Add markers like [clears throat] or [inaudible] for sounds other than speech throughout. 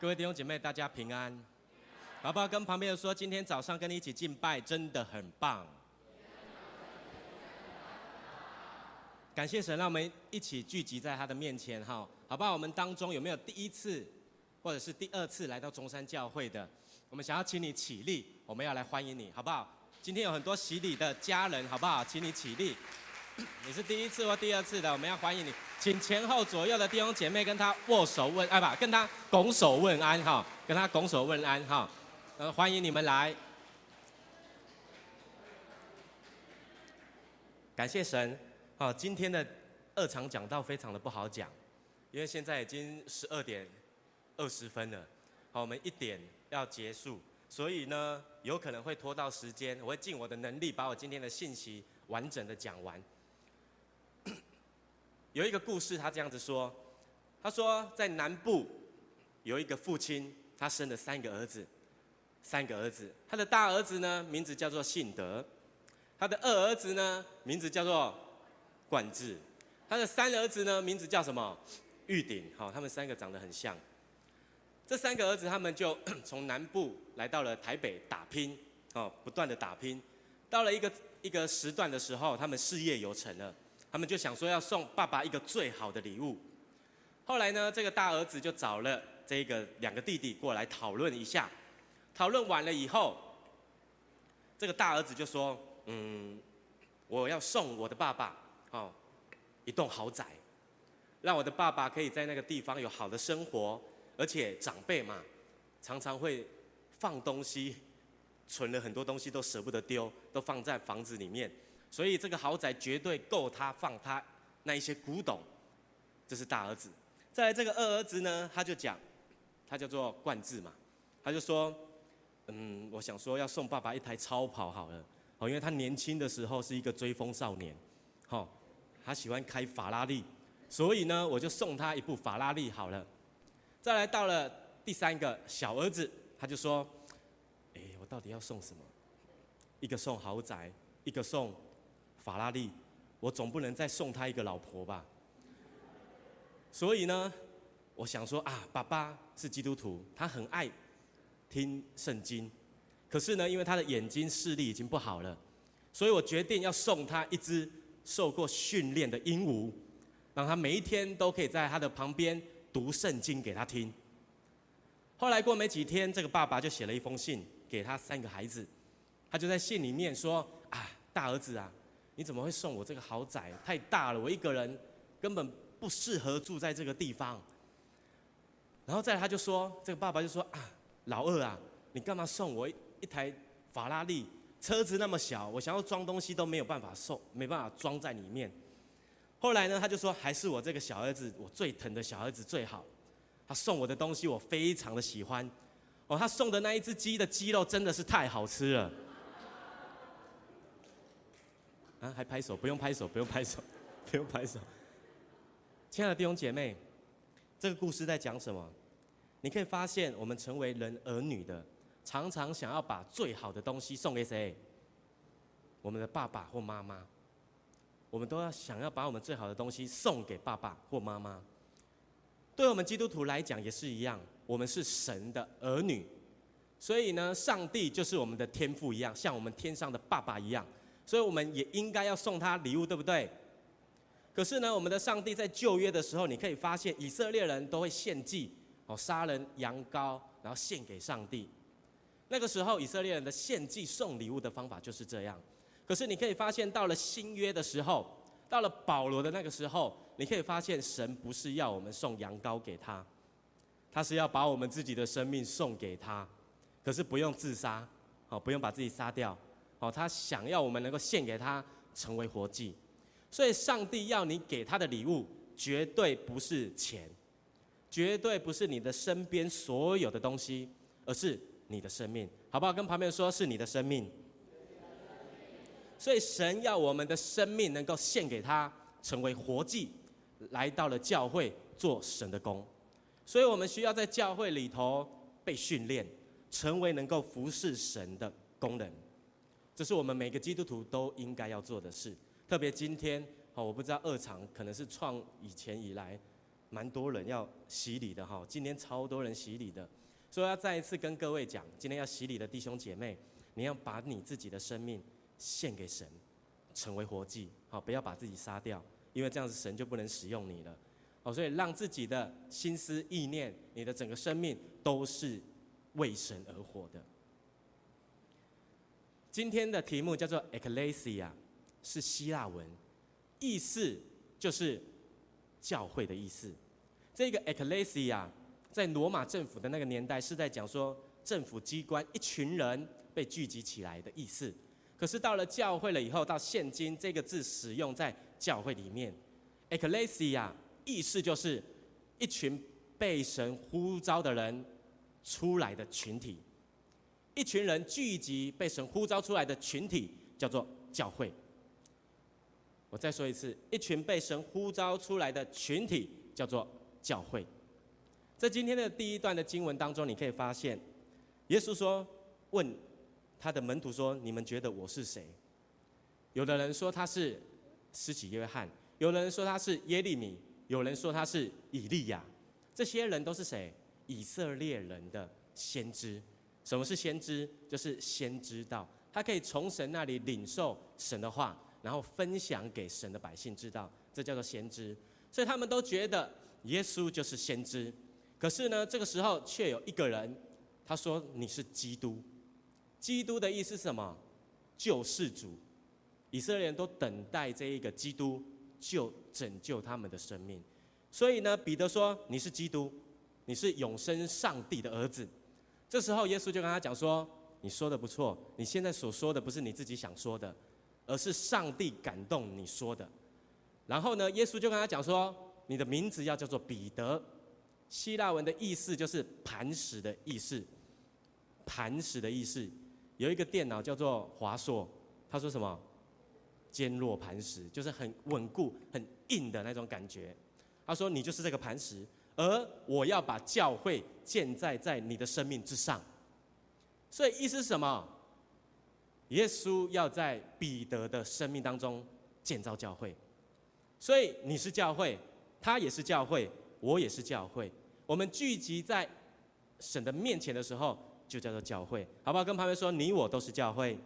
各位弟兄姐妹，大家平安。好不好？跟旁边的说，今天早上跟你一起敬拜，真的很棒。感谢神，让我们一起聚集在他的面前，哈，好不好？我们当中有没有第一次或者是第二次来到中山教会的？我们想要请你起立，我们要来欢迎你，好不好？今天有很多洗礼的家人，好不好？请你起立。你是第一次或第二次的，我们要欢迎你，请前后左右的弟兄姐妹跟他握手问，哎，不，跟他拱手问安，哈，跟他拱手问安，哈，呃，欢迎你们来。感谢神。好，今天的二场讲道非常的不好讲，因为现在已经十二点二十分了，好，我们一点要结束，所以呢，有可能会拖到时间，我会尽我的能力把我今天的信息完整的讲完。有一个故事，他这样子说，他说在南部有一个父亲，他生了三个儿子，三个儿子，他的大儿子呢，名字叫做信德，他的二儿子呢，名字叫做。冠志，他的三儿子呢，名字叫什么？玉鼎。好，他们三个长得很像。这三个儿子，他们就 [clears throat] 从南部来到了台北打拼，哦，不断的打拼。到了一个一个时段的时候，他们事业有成了，他们就想说要送爸爸一个最好的礼物。后来呢，这个大儿子就找了这个两个弟弟过来讨论一下。讨论完了以后，这个大儿子就说：“嗯，我要送我的爸爸。”哦，一栋豪宅，让我的爸爸可以在那个地方有好的生活，而且长辈嘛，常常会放东西，存了很多东西都舍不得丢，都放在房子里面，所以这个豪宅绝对够他放他那一些古董。这是大儿子，再来这个二儿子呢，他就讲，他叫做冠志嘛，他就说，嗯，我想说要送爸爸一台超跑好了，哦，因为他年轻的时候是一个追风少年，好。他喜欢开法拉利，所以呢，我就送他一部法拉利好了。再来到了第三个小儿子，他就说：“哎，我到底要送什么？一个送豪宅，一个送法拉利，我总不能再送他一个老婆吧？”所以呢，我想说啊，爸爸是基督徒，他很爱听圣经，可是呢，因为他的眼睛视力已经不好了，所以我决定要送他一只。受过训练的鹦鹉，让他每一天都可以在他的旁边读圣经给他听。后来过没几天，这个爸爸就写了一封信给他三个孩子，他就在信里面说：“啊，大儿子啊，你怎么会送我这个豪宅？太大了，我一个人根本不适合住在这个地方。”然后再来他就说：“这个爸爸就说啊，老二啊，你干嘛送我一台法拉利？”车子那么小，我想要装东西都没有办法送，没办法装在里面。后来呢，他就说还是我这个小儿子，我最疼的小儿子最好。他送我的东西我非常的喜欢。哦，他送的那一只鸡的鸡肉真的是太好吃了。啊，还拍手？不用拍手，不用拍手，[laughs] 不用拍手。亲爱的弟兄姐妹，这个故事在讲什么？你可以发现，我们成为人儿女的。常常想要把最好的东西送给谁？我们的爸爸或妈妈，我们都要想要把我们最好的东西送给爸爸或妈妈。对我们基督徒来讲也是一样，我们是神的儿女，所以呢，上帝就是我们的天父一样，像我们天上的爸爸一样，所以我们也应该要送他礼物，对不对？可是呢，我们的上帝在旧约的时候，你可以发现以色列人都会献祭，哦，杀人羊羔，然后献给上帝。那个时候，以色列人的献祭送礼物的方法就是这样。可是你可以发现，到了新约的时候，到了保罗的那个时候，你可以发现，神不是要我们送羊羔给他，他是要把我们自己的生命送给他。可是不用自杀，哦，不用把自己杀掉，哦，他想要我们能够献给他，成为活祭。所以，上帝要你给他的礼物，绝对不是钱，绝对不是你的身边所有的东西，而是。你的生命，好不好？跟旁边说，是你的生命。所以神要我们的生命能够献给他，成为活祭，来到了教会做神的工。所以我们需要在教会里头被训练，成为能够服侍神的工人。这是我们每个基督徒都应该要做的事。特别今天，好，我不知道二场可能是创以前以来蛮多人要洗礼的哈，今天超多人洗礼的，所以要再一次跟各位讲，今天要洗礼的弟兄姐妹，你要把你自己的生命献给神，成为活祭，好，不要把自己杀掉，因为这样子神就不能使用你了，哦，所以让自己的心思意念，你的整个生命都是为神而活的。今天的题目叫做 Ekklesia，是希腊文，意思就是。教会的意思，这个 Ekklesia 在罗马政府的那个年代是在讲说政府机关一群人被聚集起来的意思。可是到了教会了以后，到现今这个字使用在教会里面，Ekklesia 意思就是一群被神呼召的人出来的群体，一群人聚集被神呼召出来的群体叫做教会。我再说一次，一群被神呼召出来的群体叫做教会。在今天的第一段的经文当中，你可以发现，耶稣说：“问他的门徒说，你们觉得我是谁？”有的人说他是施洗约翰，有的人说他是耶利米，有人说他是以利亚。这些人都是谁？以色列人的先知。什么是先知？就是先知道，他可以从神那里领受神的话。然后分享给神的百姓知道，这叫做先知。所以他们都觉得耶稣就是先知。可是呢，这个时候却有一个人，他说你是基督。基督的意思是什么？救世主。以色列人都等待这一个基督救拯救他们的生命。所以呢，彼得说你是基督，你是永生上帝的儿子。这时候耶稣就跟他讲说：你说的不错，你现在所说的不是你自己想说的。而是上帝感动你说的，然后呢，耶稣就跟他讲说：“你的名字要叫做彼得。”希腊文的意思就是磐石的意思。磐石的意思，有一个电脑叫做华硕，他说什么？坚若磐石，就是很稳固、很硬的那种感觉。他说：“你就是这个磐石，而我要把教会建在在你的生命之上。”所以意思是什么？耶稣要在彼得的生命当中建造教会，所以你是教会，他也是教会，我也是教会。我们聚集在神的面前的时候，就叫做教会，好不好？跟旁边说，你我都是教会。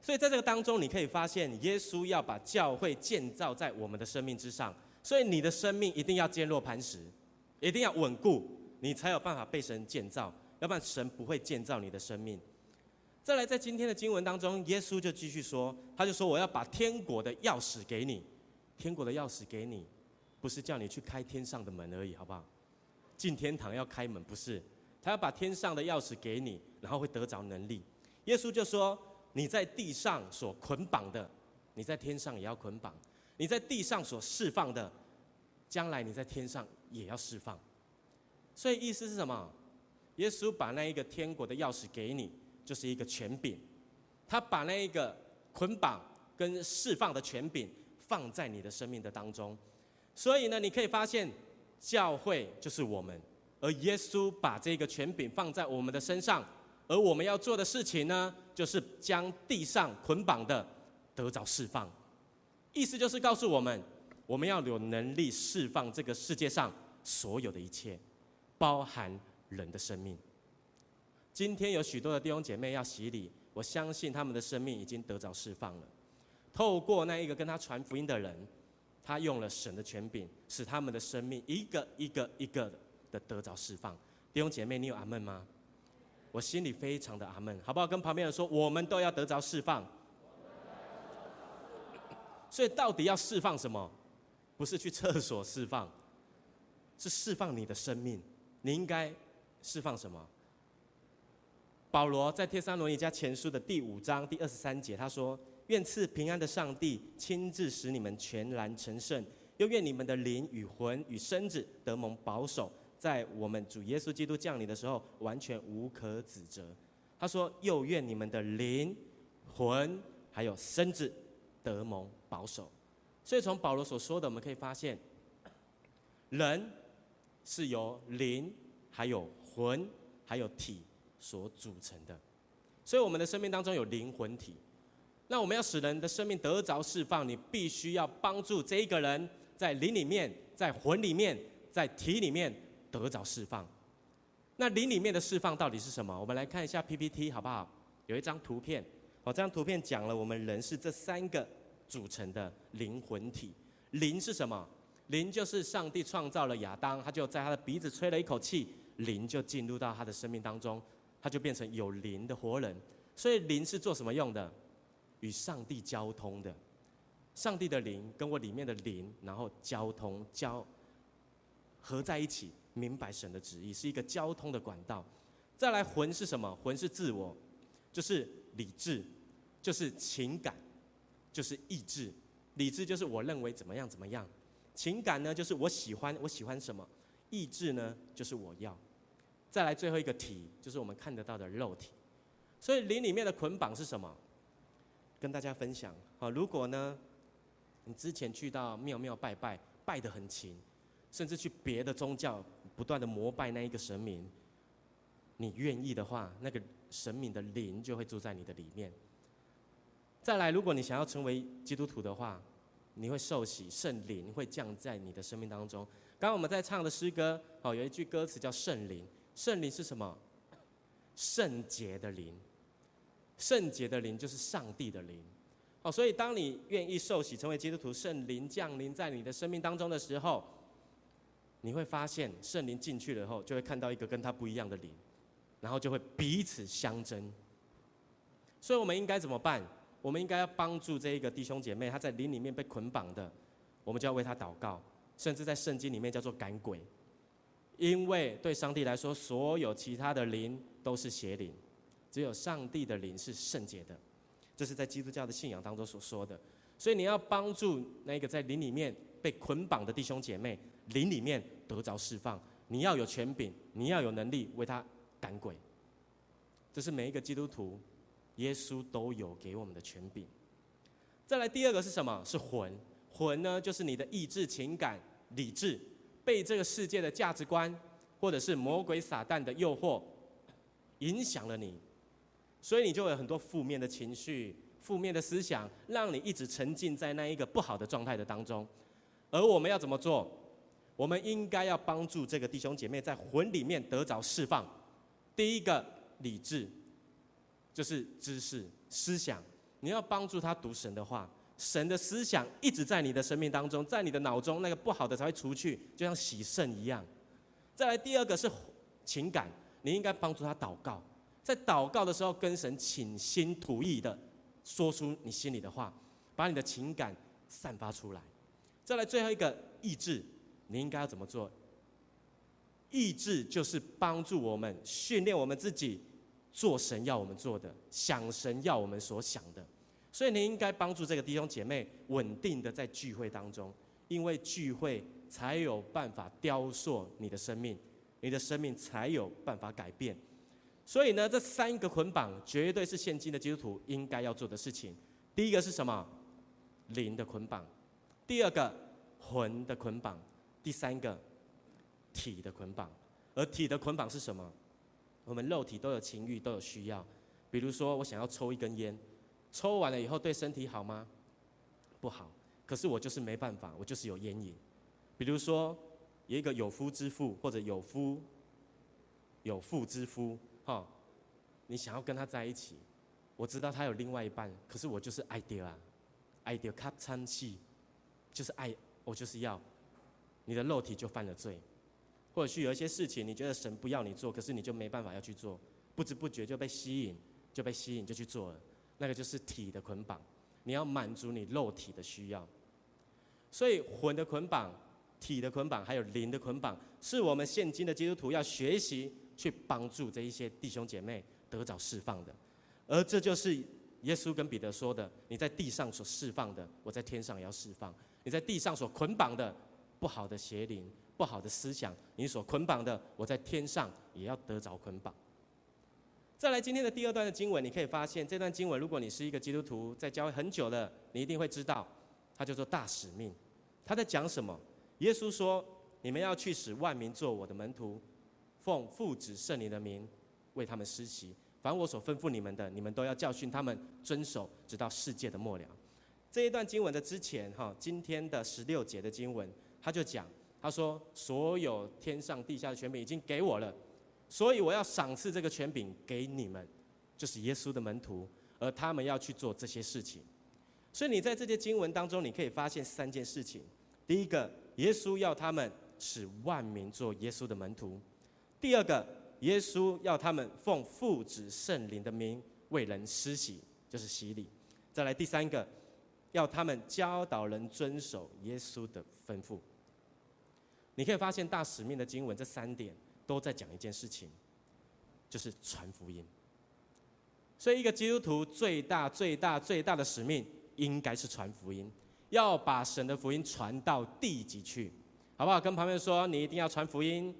所以在这个当中，你可以发现，耶稣要把教会建造在我们的生命之上，所以你的生命一定要坚若磐石，一定要稳固，你才有办法被神建造。要不然神不会建造你的生命。再来，在今天的经文当中，耶稣就继续说，他就说：“我要把天国的钥匙给你，天国的钥匙给你，不是叫你去开天上的门而已，好不好？进天堂要开门，不是，他要把天上的钥匙给你，然后会得着能力。”耶稣就说：“你在地上所捆绑的，你在天上也要捆绑；你在地上所释放的，将来你在天上也要释放。”所以意思是什么？耶稣把那一个天国的钥匙给你，就是一个权柄。他把那一个捆绑跟释放的权柄放在你的生命的当中。所以呢，你可以发现，教会就是我们，而耶稣把这个权柄放在我们的身上，而我们要做的事情呢，就是将地上捆绑的得着释放。意思就是告诉我们，我们要有能力释放这个世界上所有的一切，包含。人的生命，今天有许多的弟兄姐妹要洗礼，我相信他们的生命已经得着释放了。透过那一个跟他传福音的人，他用了神的权柄，使他们的生命一个一个一个的得着释放。弟兄姐妹，你有阿门吗？我心里非常的阿门，好不好？跟旁边人说，我们都要得着释放。所以到底要释放什么？不是去厕所释放，是释放你的生命。你应该。释放什么？保罗在帖撒罗尼迦前书的第五章第二十三节，他说：“愿赐平安的上帝亲自使你们全然成圣，又愿你们的灵与魂与身子得蒙保守，在我们主耶稣基督降临的时候，完全无可指责。”他说：“又愿你们的灵、魂还有身子得蒙保守。”所以从保罗所说的，我们可以发现，人是由灵还有魂还有体所组成的，所以我们的生命当中有灵魂体。那我们要使人的生命得着释放，你必须要帮助这一个人在灵里面，在魂里面，在体里面得着释放。那灵里面的释放到底是什么？我们来看一下 PPT 好不好？有一张图片，哦，这张图片讲了我们人是这三个组成的灵魂体。灵是什么？灵就是上帝创造了亚当，他就在他的鼻子吹了一口气，灵就进入到他的生命当中，他就变成有灵的活人。所以灵是做什么用的？与上帝交通的。上帝的灵跟我里面的灵，然后交通交合在一起，明白神的旨意，是一个交通的管道。再来魂是什么？魂是自我，就是理智，就是情感，就是意志。理智就是我认为怎么样怎么样，情感呢就是我喜欢我喜欢什么，意志呢就是我要。再来最后一个体，就是我们看得到的肉体。所以灵里面的捆绑是什么？跟大家分享啊，如果呢，你之前去到庙庙拜拜，拜得很勤，甚至去别的宗教不断的膜拜那一个神明，你愿意的话，那个神明的灵就会住在你的里面。再来，如果你想要成为基督徒的话，你会受洗，圣灵会降在你的生命当中。刚刚我们在唱的诗歌，哦，有一句歌词叫圣灵，圣灵是什么？圣洁的灵，圣洁的灵就是上帝的灵。哦，所以当你愿意受洗成为基督徒，圣灵降临在你的生命当中的时候，你会发现圣灵进去了后，就会看到一个跟他不一样的灵，然后就会彼此相争。所以我们应该怎么办？我们应该要帮助这一个弟兄姐妹，他在灵里面被捆绑的，我们就要为他祷告，甚至在圣经里面叫做赶鬼，因为对上帝来说，所有其他的灵都是邪灵，只有上帝的灵是圣洁的。这是在基督教的信仰当中所说的，所以你要帮助那个在灵里面被捆绑的弟兄姐妹，灵里面得着释放。你要有权柄，你要有能力为他赶鬼。这是每一个基督徒，耶稣都有给我们的权柄。再来第二个是什么？是魂。魂呢，就是你的意志、情感、理智，被这个世界的价值观，或者是魔鬼撒旦的诱惑，影响了你。所以你就有很多负面的情绪、负面的思想，让你一直沉浸在那一个不好的状态的当中。而我们要怎么做？我们应该要帮助这个弟兄姐妹在魂里面得着释放。第一个，理智，就是知识、思想，你要帮助他读神的话，神的思想一直在你的生命当中，在你的脑中，那个不好的才会除去，就像洗肾一样。再来第二个是情感，你应该帮助他祷告。在祷告的时候，跟神倾心吐意的说出你心里的话，把你的情感散发出来。再来最后一个意志，你应该要怎么做？意志就是帮助我们训练我们自己做神要我们做的，想神要我们所想的。所以你应该帮助这个弟兄姐妹稳定的在聚会当中，因为聚会才有办法雕塑你的生命，你的生命才有办法改变。所以呢，这三个捆绑绝对是现今的基督徒应该要做的事情。第一个是什么？灵的捆绑；第二个，魂的捆绑；第三个，体的捆绑。而体的捆绑是什么？我们肉体都有情欲，都有需要。比如说，我想要抽一根烟，抽完了以后对身体好吗？不好。可是我就是没办法，我就是有烟瘾。比如说，有一个有夫之妇，或者有夫有妇之夫。哈，你想要跟他在一起，我知道他有另外一半，可是我就是爱掉啊，爱掉卡餐戏，就是爱，我就是要，你的肉体就犯了罪，或者是有一些事情，你觉得神不要你做，可是你就没办法要去做，不知不觉就被吸引，就被吸引就去做了，那个就是体的捆绑，你要满足你肉体的需要，所以魂的捆绑、体的捆绑，还有灵的捆绑，是我们现今的基督徒要学习。去帮助这一些弟兄姐妹得着释放的，而这就是耶稣跟彼得说的：“你在地上所释放的，我在天上也要释放；你在地上所捆绑的不好的邪灵、不好的思想，你所捆绑的，我在天上也要得着捆绑。”再来，今天的第二段的经文，你可以发现这段经文，如果你是一个基督徒，在教会很久了，你一定会知道，它叫做大使命。他在讲什么？耶稣说：“你们要去使万民做我的门徒。”奉父子圣灵的名，为他们施洗。凡我所吩咐你们的，你们都要教训他们遵守，直到世界的末了。这一段经文的之前，哈，今天的十六节的经文，他就讲，他说，所有天上地下的权柄已经给我了，所以我要赏赐这个权柄给你们，就是耶稣的门徒，而他们要去做这些事情。所以你在这些经文当中，你可以发现三件事情：第一个，耶稣要他们使万民做耶稣的门徒；第二个，耶稣要他们奉父子圣灵的名为人施洗，就是洗礼；再来第三个。要他们教导人遵守耶稣的吩咐。你可以发现大使命的经文这三点都在讲一件事情，就是传福音。所以一个基督徒最大、最大、最大的使命应该是传福音，要把神的福音传到地极去，好不好？跟旁边说，你一定要传福音。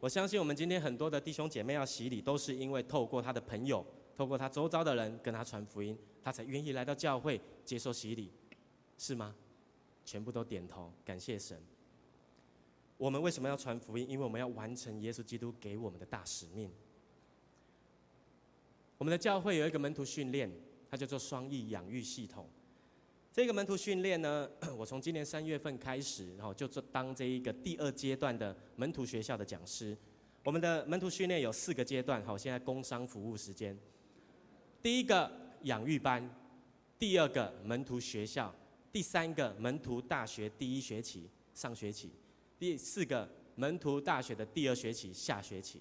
我相信我们今天很多的弟兄姐妹要洗礼，都是因为透过他的朋友。透过他周遭的人跟他传福音，他才愿意来到教会接受洗礼，是吗？全部都点头，感谢神。我们为什么要传福音？因为我们要完成耶稣基督给我们的大使命。我们的教会有一个门徒训练，它叫做双翼养育系统。这个门徒训练呢，[clears throat] 我从今年三月份开始，然后就做当这一个第二阶段的门徒学校的讲师。我们的门徒训练有四个阶段，好，现在工商服务时间。第一个养育班，第二个门徒学校，第三个门徒大学第一学期上学期，第四个门徒大学的第二学期下学期。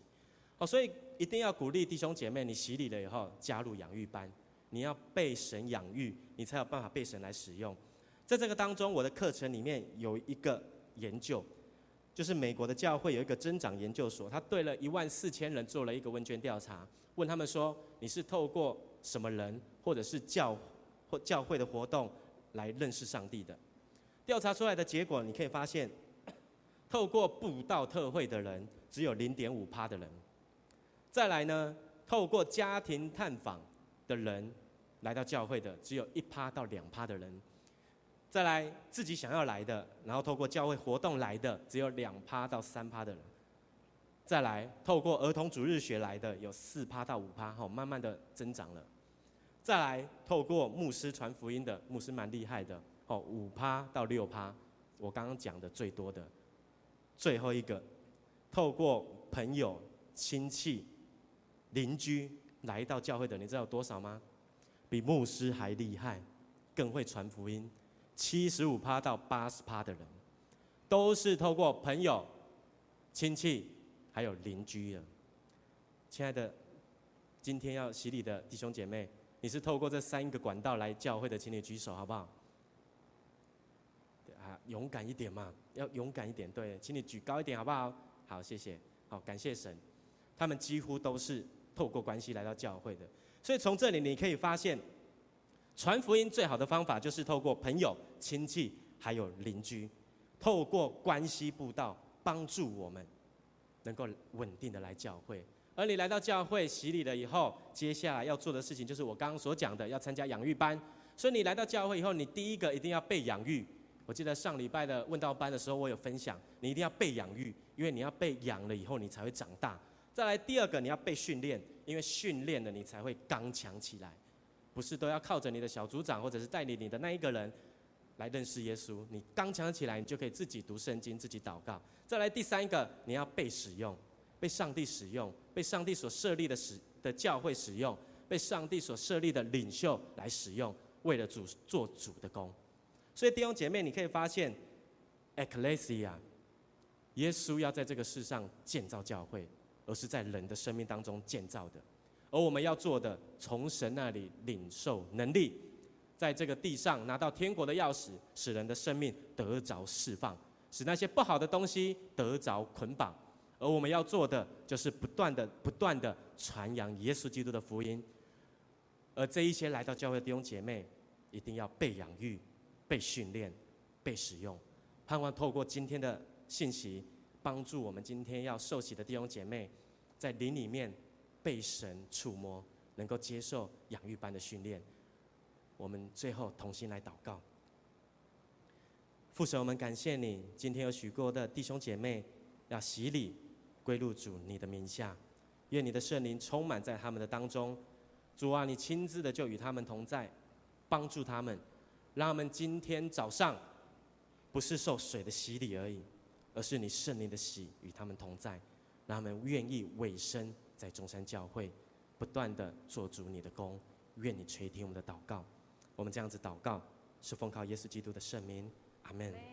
哦，所以一定要鼓励弟兄姐妹，你洗礼了以后加入养育班，你要被神养育，你才有办法被神来使用。在这个当中，我的课程里面有一个研究，就是美国的教会有一个增长研究所，他对了一万四千人做了一个问卷调查，问他们说，你是透过什么人，或者是教或教会的活动来认识上帝的？调查出来的结果，你可以发现，[coughs] 透过布道特会的人只有零点五趴的人。再来呢，透过家庭探访的人来到教会的只有一趴到两趴的人。再来自己想要来的，然后透过教会活动来的只有两趴到三趴的人。再来透过儿童主日学来的有四趴到五趴，哈，慢慢的增长了。再来，透过牧师传福音的牧师蛮厉害的，哦，五趴到六趴，我刚刚讲的最多的。最后一个，透过朋友、亲戚、邻居来到教会的，你知道有多少吗？比牧师还厉害，更会传福音，七十五趴到八十趴的人，都是透过朋友、亲戚还有邻居的。亲爱的，今天要洗礼的弟兄姐妹。你是透过这三个管道来教会的，请你举手好不好？啊，勇敢一点嘛，要勇敢一点。对，请你举高一点好不好？好，谢谢。好，感谢神。他们几乎都是透过关系来到教会的，所以从这里你可以发现，传福音最好的方法就是透过朋友、亲戚还有邻居，透过关系布道帮助我们，能够稳定的来教会。而你来到教会洗礼了以后，接下来要做的事情就是我刚刚所讲的，要参加养育班。所以你来到教会以后，你第一个一定要被养育。我记得上礼拜的问道班的时候，我有分享，你一定要被养育，因为你要被养了以后，你才会长大。再来第二个，你要被训练，因为训练了你才会刚强起来。不是都要靠着你的小组长或者是带领你的那一个人来认识耶稣，你刚强起来，你就可以自己读圣经，自己祷告。再来第三个，你要被使用。被上帝使用，被上帝所设立的使的教会使用，被上帝所设立的领袖来使用，为了主做主的工。所以弟兄姐妹，你可以发现，Ecclesia，耶稣要在这个世上建造教会，而是在人的生命当中建造的。而我们要做的，从神那里领受能力，在这个地上拿到天国的钥匙，使人的生命得着释放，使那些不好的东西得着捆绑。而我们要做的，就是不断的、不断的传扬耶稣基督的福音。而这一些来到教会的弟兄姐妹，一定要被养育、被训练、被使用。盼望透过今天的信息，帮助我们今天要受洗的弟兄姐妹，在灵里面被神触摸，能够接受养育般的训练。我们最后同心来祷告。父神，我们感谢你，今天有许多的弟兄姐妹要洗礼。归入主你的名下，愿你的圣灵充满在他们的当中。主啊，你亲自的就与他们同在，帮助他们，让他们今天早上不是受水的洗礼而已，而是你圣灵的洗与他们同在，让他们愿意委身在中山教会，不断的做主你的工。愿你垂听我们的祷告，我们这样子祷告，是奉靠耶稣基督的圣名，阿门。